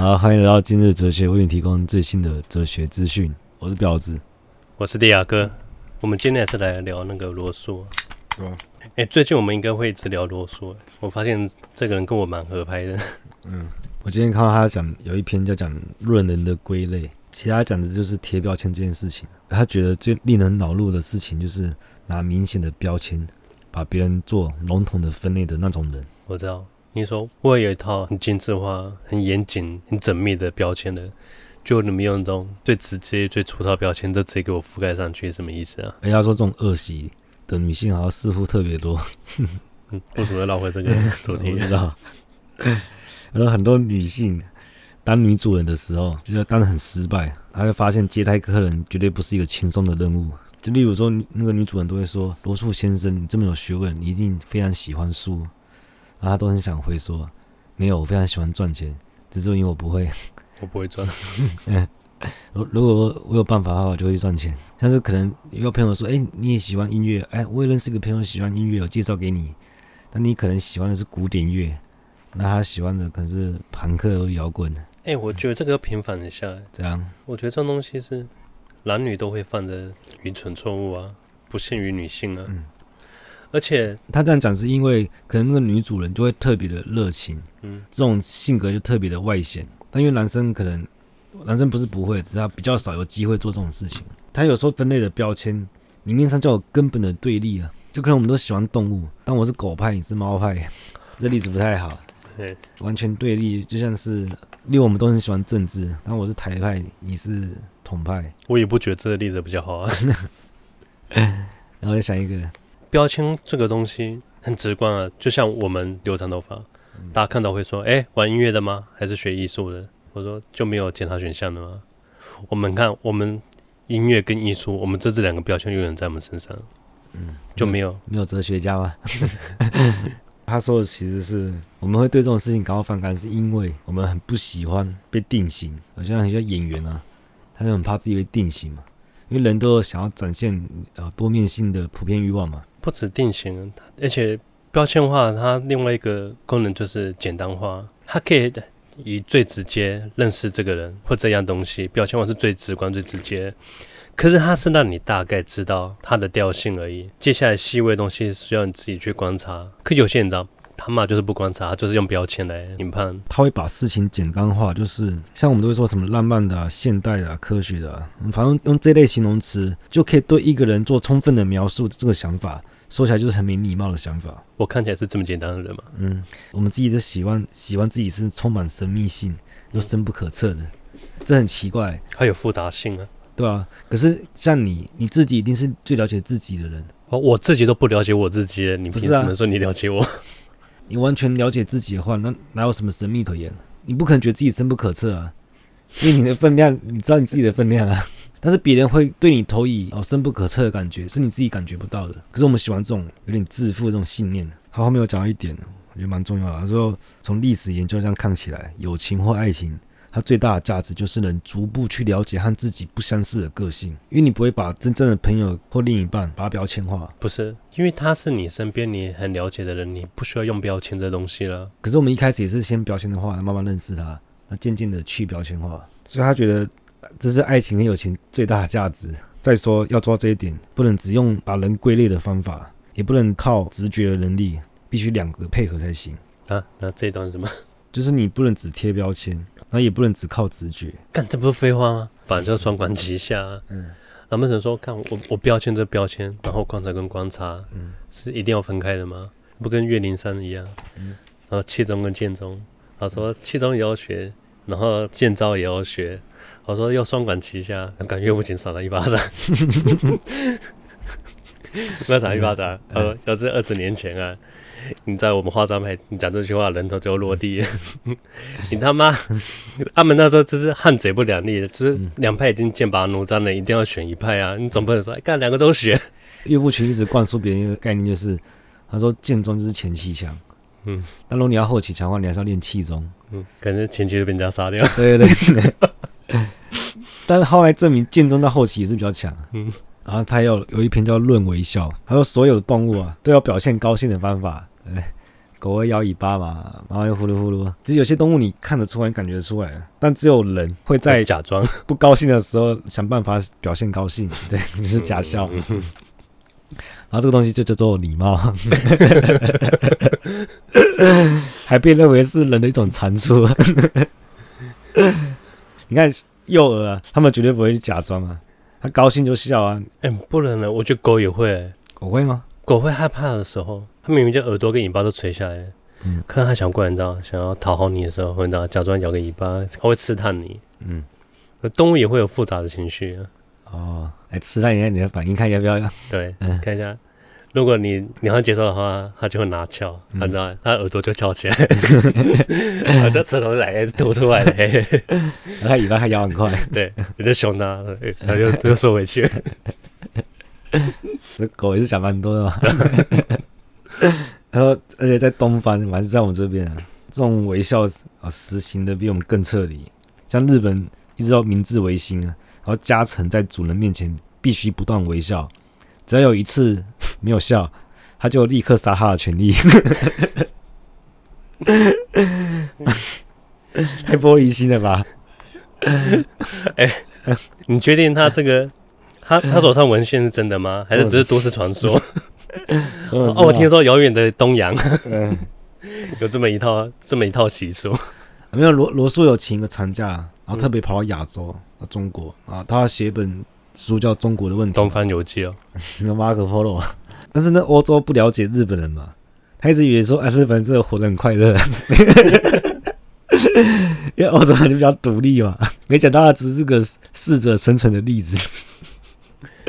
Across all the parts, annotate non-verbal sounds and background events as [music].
好，欢迎来到今日哲学，为你提供最新的哲学资讯。我是婊子，我是迪亚哥。我们今天还是来聊那个罗素。哎、嗯欸，最近我们应该会一直聊罗素。我发现这个人跟我蛮合拍的。嗯，[laughs] 我今天看到他讲有一篇叫讲论人的归类，其他讲的就是贴标签这件事情。他觉得最令人恼怒的事情就是拿明显的标签把别人做笼统的分类的那种人。我知道。你说我有一套很精致化、很严谨、很缜密的标签的，就你们用这种最直接、最粗糙标签，都直接给我覆盖上去，什么意思啊？人家说这种恶习的女性好像似乎特别多。嗯，为什么要绕回这个主题？不知道。而很多女性当女主人的时候，觉得当得很失败，她就发现接待客人绝对不是一个轻松的任务。就例如说，那个女主人都会说：“罗素先生，你这么有学问，你一定非常喜欢书。”然后他都很想回说，没有，我非常喜欢赚钱，只是因为我不会，[laughs] 我不会赚。如如果我有办法的话，我就会赚钱。但是可能有个朋友说，哎，你也喜欢音乐，哎，我也认识一个朋友喜欢音乐，我介绍给你。但你可能喜欢的是古典乐，那他喜欢的可能是朋克和摇滚。哎，我觉得这个要平反一下。怎样？我觉得这种东西是男女都会犯的愚蠢错误啊，不限于女性啊。嗯而且他这样讲是因为可能那个女主人就会特别的热情，嗯，这种性格就特别的外显。但因为男生可能男生不是不会，只是他比较少有机会做这种事情。他有时候分类的标签，明面上就有根本的对立啊，就可能我们都喜欢动物，但我是狗派，你是猫派，[laughs] 这例子不太好，对，完全对立，就像是例如我们都很喜欢政治，但我是台派，你是统派，我也不觉得这个例子比较好啊。[laughs] 然后再想一个。标签这个东西很直观啊，就像我们留长头发，大家看到会说：“哎，玩音乐的吗？还是学艺术的？”我说：“就没有其他选项的吗？”我们看，我们音乐跟艺术，我们这这两个标签永远在我们身上，嗯，就没有没有哲学家吗？[laughs] 他说的其实是我们会对这种事情感到反感，是因为我们很不喜欢被定型，好像很像演员啊，他就很怕自己被定型嘛，因为人都有想要展现呃多面性的普遍欲望嘛。不止定型，而且标签化，它另外一个功能就是简单化。它可以以最直接认识这个人或这样东西，标签化是最直观、最直接。可是它是让你大概知道它的调性而已，接下来细微的东西需要你自己去观察。可有些人知道，他妈就是不观察，就是用标签来评判。他会把事情简单化，就是像我们都会说什么浪漫的、啊、现代的、啊、科学的、啊，反正用这类形容词就可以对一个人做充分的描述。这个想法说起来就是很没礼貌的想法。我看起来是这么简单的人吗？嗯，我们自己都喜欢喜欢自己是充满神秘性又深不可测的，这很奇怪。还有复杂性啊，对啊。可是像你，你自己一定是最了解自己的人。哦，我自己都不了解我自己，你凭什么说你了解我？你完全了解自己的话，那哪有什么神秘可言？你不可能觉得自己深不可测啊，因为你的分量，你知道你自己的分量啊。但是别人会对你投以哦深不可测的感觉，是你自己感觉不到的。可是我们喜欢这种有点自负这种信念。好后面我讲到一点，我觉得蛮重要的。他说，从历史研究上看起来，友情或爱情。它最大的价值就是能逐步去了解和自己不相似的个性，因为你不会把真正的朋友或另一半把它标签化。不是，因为他是你身边你很了解的人，你不需要用标签这东西了。可是我们一开始也是先标签的话，慢慢认识他，那渐渐的去标签化。所以他觉得这是爱情和友情最大的价值。再说要做到这一点，不能只用把人归类的方法，也不能靠直觉的能力，必须两个配合才行。啊，那这一段是什么？就是你不能只贴标签。那也不能只靠直觉，干这不是废话吗？反正就双管齐下、啊。嗯，那么只能说，看我我标签这标签，然后观察跟观察，嗯，是一定要分开的吗？不跟岳灵珊一样，嗯，然后气宗跟剑宗，他说气宗也要学，然后剑招也要学，我说要双管齐下，感觉岳不仅赏了一巴掌，[laughs] 不要赏一巴掌，呃，要是二十年前啊。[laughs] 你在我们化妆派，你讲这句话，人头就落地。[laughs] 你他妈，他们那时候就是汉贼不两立的，就是两派已经剑拔弩张了，一定要选一派啊！你总不能说，干两个都选。岳不群一直灌输别人一个概念，就是他说剑宗就是前期强，嗯，但如果你要后期强的话，你还是要练气宗，嗯，可能前期就被人家杀掉。[laughs] 对对对。但是后来证明剑宗到后期也是比较强，嗯，然后他有有一篇叫《论微笑》，他说所有的动物啊都要表现高兴的方法。哎，狗会摇尾巴嘛，然后又呼噜呼噜。其实有些动物你看得出来，你感觉出来，但只有人会在假装不高兴的时候想办法表现高兴，[laughs] 对，就是假笑。然后这个东西就叫做礼貌，还被认为是人的一种长处。[laughs] 你看幼儿啊，他们绝对不会去假装啊，他高兴就笑啊。哎、欸，不能了，我觉得狗也会、欸。狗会吗？狗会害怕的时候，它明明就耳朵跟尾巴都垂下来，嗯，可能它想过来，你知道，想要讨好你的时候，你知道假装摇个尾巴，它会刺探你，嗯。动物也会有复杂的情绪啊。哦，来刺探一下你的反应，看要不要？对，[laughs] 嗯、看一下。如果你你要接受的话，它就会拿翘，你知道，它耳朵就翘起来，[laughs] 然后就舌头来吐出来了，[laughs] 它尾巴还摇很快，对，你就凶它，它就又缩回去。[laughs] 这狗也是想蛮多的嘛。[laughs] 然后，而且在东方，还是在我们这边啊，这种微笑啊，实行的比我们更彻底。像日本一直到明治维新啊，然后家臣在主人面前必须不断微笑，只要有一次没有笑，他就立刻杀他的权利。[laughs] 太玻璃心了吧？哎，你确定他这个？他他手上文献是真的吗？还是只是都市传说？[laughs] 哦，我听说遥远的东洋 [laughs] 有这么一套这么一套习俗。[laughs] 没有罗罗素有请一个长假，然后特别跑到亚洲啊中国啊，他要写一本书叫《中国的问题》，东方游记哦，那马可波罗。但是那欧洲不了解日本人嘛，他一直以为说哎日本人真的活得很快乐，因为欧洲人就比较独立嘛，没想到他只是个适者生存的例子。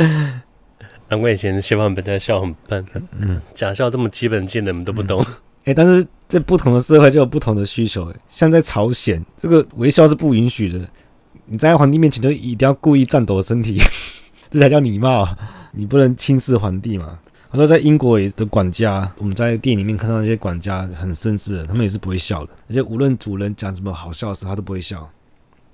[laughs] 难怪以前西方人在笑很笨，嗯，假笑这么基本技能，你们都不懂。哎、嗯欸，但是在不同的社会就有不同的需求。像在朝鲜，这个微笑是不允许的。你站在皇帝面前就一定要故意颤抖身体，[laughs] 这才叫礼貌。你不能轻视皇帝嘛。他说在英国也的管家，我们在电影里面看到那些管家很绅士的，他们也是不会笑的。而且无论主人讲什么好笑的事，他都不会笑。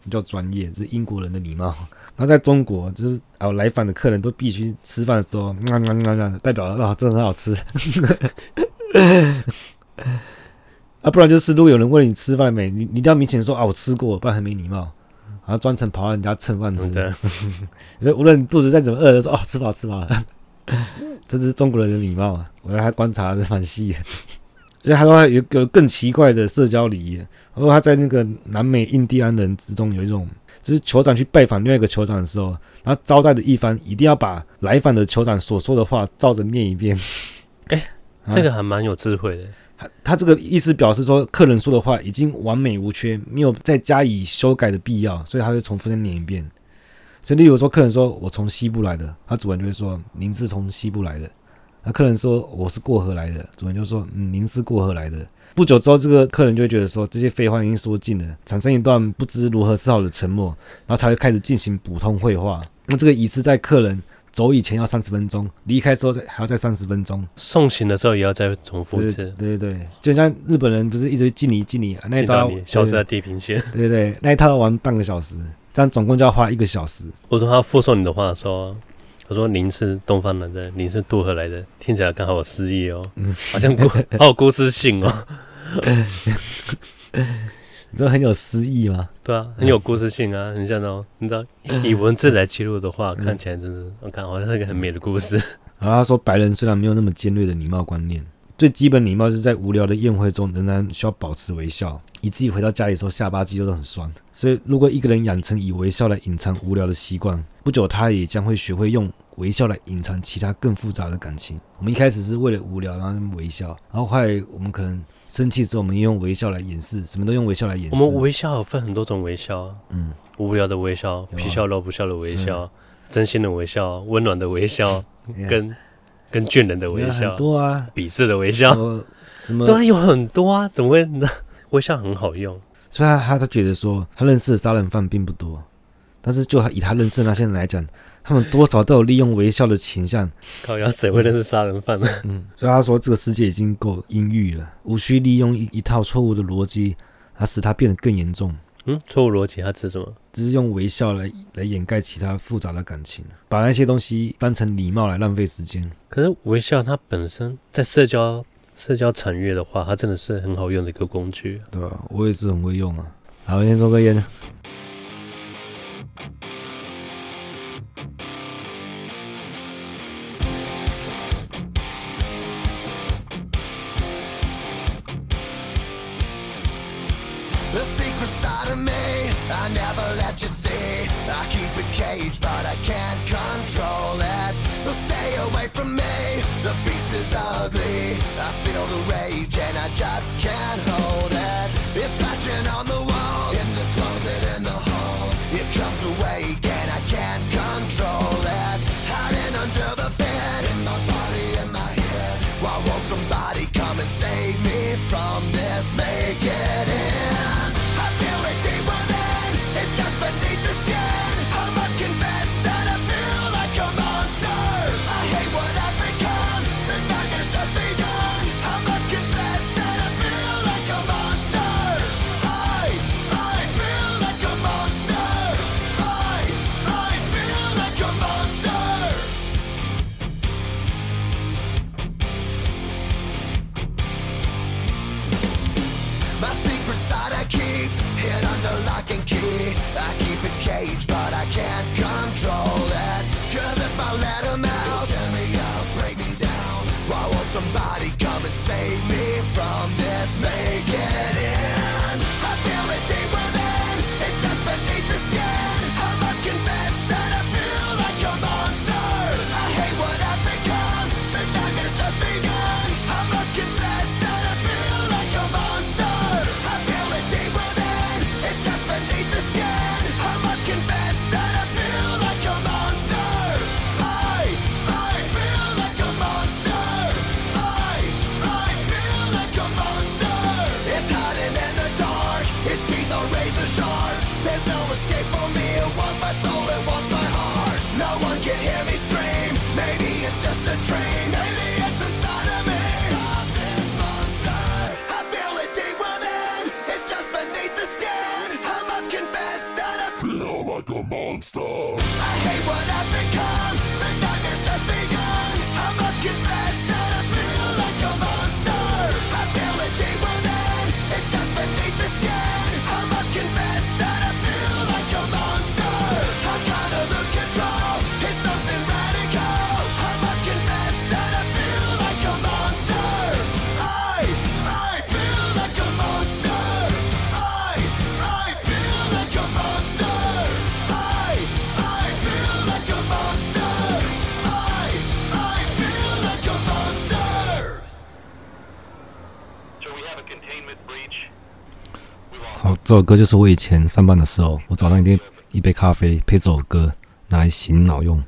比较专业，这是英国人的礼貌。[laughs] 那在中国，就是啊，来访的客人都必须吃饭的时候，啊啊啊啊，代表啊，这很好吃。[laughs] 啊，不然就是如果有人问你吃饭没，你你一定要明显说啊，我吃过，不然很没礼貌。然后专程跑到人家蹭饭吃。对，[laughs] 无论肚子再怎么饿，都说哦，吃饱吃饱了。这是中国人的礼貌啊，我还观察的蛮细。的而且他说有个更奇怪的社交礼仪，然后他在那个南美印第安人之中有一种，就是酋长去拜访另外一个酋长的时候，他招待的一方一定要把来访的酋长所说的话照着念一遍。哎、这个还蛮有智慧的。他他这个意思表示说，客人说的话已经完美无缺，没有再加以修改的必要，所以他会重复再念一遍。所以，例如说，客人说我从西部来的，他主人就会说您是从西部来的。那客人说我是过河来的，主人就说嗯，您是过河来的。不久之后，这个客人就会觉得说这些废话已经说尽了，产生一段不知如何是好的沉默，然后才会开始进行普通会话。那这个仪式在客人走以前要三十分钟，离开之后再还要再三十分钟，送行的时候也要再重复一次。对对对，就像日本人不是一直敬礼敬礼，那一招消失在地平线。对对对，那一套玩半个小时，这样总共就要花一个小时。我说他附送你的话说。他说：“您是东方来的，您是渡河来的，听起来刚好有诗意哦，嗯、好像故 [laughs] 好有故事性哦。你知道很有诗意吗？对啊，很有故事性啊，很像哦。你知道以文字来记录的话，嗯、看起来真是我看好像是一个很美的故事。然后他说，白人虽然没有那么尖锐的礼貌观念，最基本礼貌是在无聊的宴会中仍然需要保持微笑，以至于回到家里的时候下巴肌肉都很酸。所以，如果一个人养成以微笑来隐藏无聊的习惯，不久，他也将会学会用微笑来隐藏其他更复杂的感情。我们一开始是为了无聊，然后微笑，然后后来我们可能生气时，我们用微笑来掩饰，什么都用微笑来掩饰。我们微笑有分很多种微笑，嗯，无聊的微笑、皮笑肉不笑的微笑、嗯、真心的微笑、温暖的微笑，[laughs] 嗯、跟跟倦人的微笑，很多啊，鄙视的微笑，什么？对啊，有很多啊，怎么会？[laughs] 微笑很好用，所以他他他觉得说，他认识的杀人犯并不多。但是，就以他认识的那些人来讲，他们多少都有利用微笑的倾向。靠，要谁会认识杀人犯呢？嗯，所以他说这个世界已经够阴郁了，无需利用一一套错误的逻辑，来使它变得更严重。嗯，错误逻辑，他指什么？只是用微笑来来掩盖其他复杂的感情，把那些东西当成礼貌来浪费时间。可是微笑它本身在社交社交产业的话，它真的是很好用的一个工具，对吧、啊？我也是很会用啊。好，先抽根烟。so stay away from me. The beast is ugly. I feel the rage and I just can't hold it. It's scratching on the walls. In the closet, in the halls. It comes awake and I can't control it. Hiding under the bed. In my body, in my head. Why won't somebody come and save me from this? Make it end 好这首歌就是我以前上班的时候，我早上一定一杯咖啡配这首歌拿来醒脑用。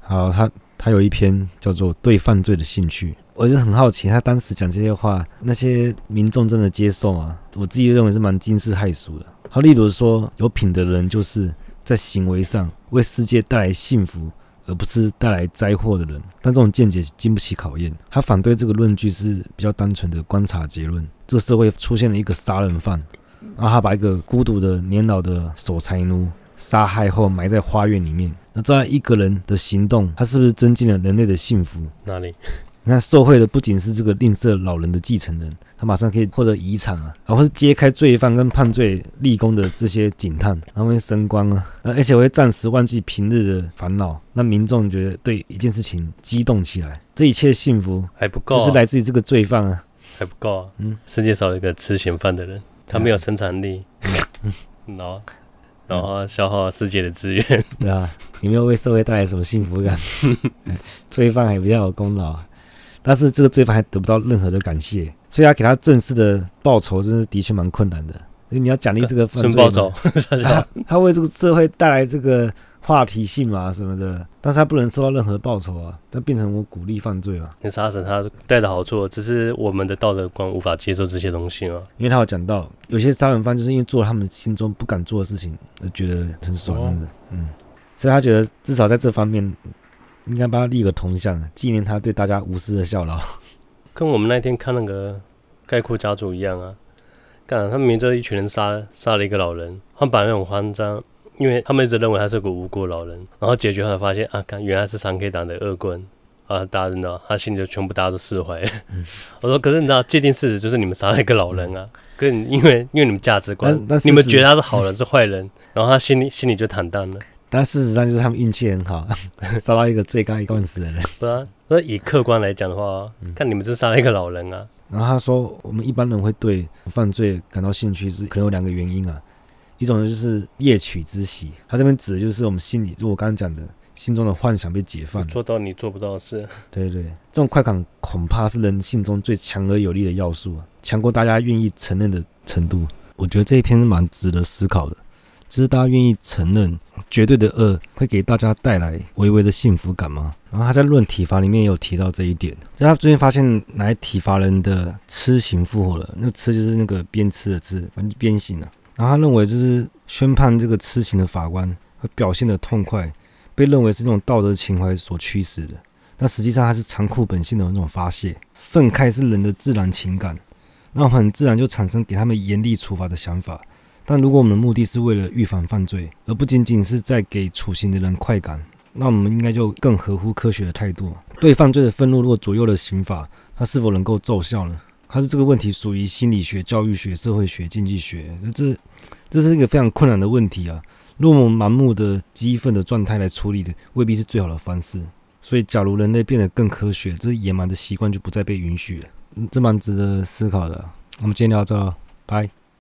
好，他他有一篇叫做《对犯罪的兴趣》，我就很好奇，他当时讲这些话，那些民众真的接受吗？我自己认为是蛮惊世骇俗的。他例如说，有品德的人就是在行为上为世界带来幸福，而不是带来灾祸的人。但这种见解经不起考验。他反对这个论据是比较单纯的观察结论：这个社会出现了一个杀人犯。然后他把一个孤独的年老的守财奴杀害后埋在花园里面。那这样一个人的行动，他是不是增进了人类的幸福？哪里？你看受贿的不仅是这个吝啬老人的继承人，他马上可以获得遗产啊，然后是揭开罪犯跟判罪立功的这些警探，然后会升官啊，而且会暂时忘记平日的烦恼。那民众觉得对一件事情激动起来，这一切幸福还不够，就是来自于这个罪犯啊，还不够啊。嗯，世界少了一个吃闲饭的人。他没有生产力，然后然后消耗世界的资源，[laughs] 对啊，也没有为社会带来什么幸福感，[laughs] 罪犯还比较有功劳，但是这个罪犯还得不到任何的感谢，所以要给他正式的报酬，真是的确蛮困难的。所以你要奖励这个犯罪，报酬，[laughs] 他他为这个社会带来这个。话题性嘛什么的，但是他不能收到任何报酬啊，他变成我鼓励犯罪啊。你杀死他带的好处，只是我们的道德观无法接受这些东西啊。因为他有讲到，有些杀人犯就是因为做了他们心中不敢做的事情，而觉得很爽嗯，所以他觉得至少在这方面应该帮他立个铜像，纪念他对大家无私的效劳。跟我们那天看那个概括家族一样啊，干，他们明知道一群人杀杀了一个老人，他们本来很慌张。因为他们一直认为他是个无辜老人，然后解决后发现啊，看原来是三 K 党的恶棍，啊，大家知道，他心里就全部大家都释怀。嗯、[laughs] 我说，可是你知道，界定事实就是你们杀了一个老人啊，跟因为因为你们价值观，你们觉得他是好人是坏人，然后他心里心里就坦荡了。但事实上就是他们运气很好，[laughs] 杀到一个罪该万死的人。不啊，那以客观来讲的话，嗯、看你们就杀了一个老人啊。然后他说，我们一般人会对犯罪感到兴趣，是可能有两个原因啊。一种就是夜曲之喜，他这边指的就是我们心里，就我刚刚讲的。心中的幻想被解放，做到你做不到的事。对对对，这种快感恐怕是人性中最强而有力的要素，强过大家愿意承认的程度。我觉得这一篇是蛮值得思考的，就是大家愿意承认绝对的恶会给大家带来微微的幸福感吗？然后他在论体罚里面也有提到这一点，在他最近发现来体罚人的痴刑复活了，那痴就是那个鞭笞的笞，反正鞭刑了。然后他认为就是宣判这个痴情的法官会表现得痛快。被认为是这种道德情怀所驱使的，但实际上它是残酷本性的那种发泄。愤慨是人的自然情感，那很自然就产生给他们严厉处罚的想法。但如果我们的目的是为了预防犯罪，而不仅仅是在给处刑的人快感，那我们应该就更合乎科学的态度。对犯罪的愤怒，如果左右了刑法，它是否能够奏效呢？它是这个问题属于心理学、教育学、社会学、经济学，那这这是一个非常困难的问题啊。如果我们盲目的激愤的状态来处理的，未必是最好的方式。所以，假如人类变得更科学，这野蛮的习惯就不再被允许了。这蛮值得思考的。我们今天聊到这，拜。